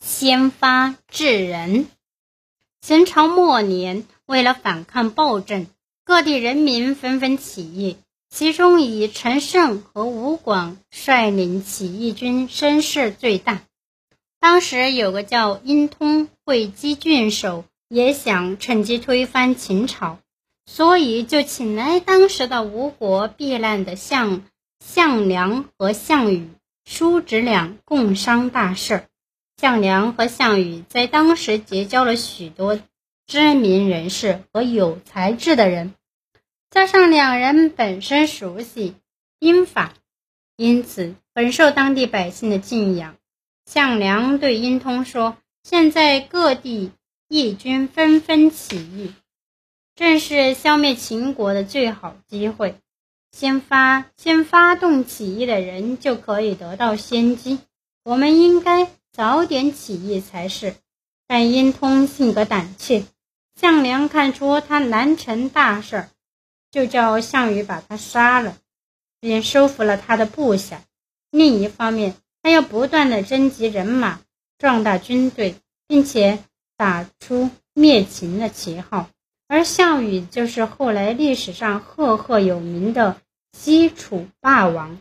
先发制人。秦朝末年，为了反抗暴政，各地人民纷纷起义，其中以陈胜和吴广率领起义军声势最大。当时有个叫殷通会稽郡守，也想趁机推翻秦朝，所以就请来当时的吴国避难的项项梁和项羽叔侄俩共商大事。项梁和项羽在当时结交了许多知名人士和有才智的人。加上两人本身熟悉兵法，因此很受当地百姓的敬仰。项梁对殷通说：“现在各地义军纷纷起义，正是消灭秦国的最好机会。先发先发动起义的人就可以得到先机。我们应该早点起义才是。”但殷通性格胆怯，项梁看出他难成大事。就叫项羽把他杀了，便收服了他的部下。另一方面，他要不断的征集人马，壮大军队，并且打出灭秦的旗号。而项羽就是后来历史上赫赫有名的西楚霸王。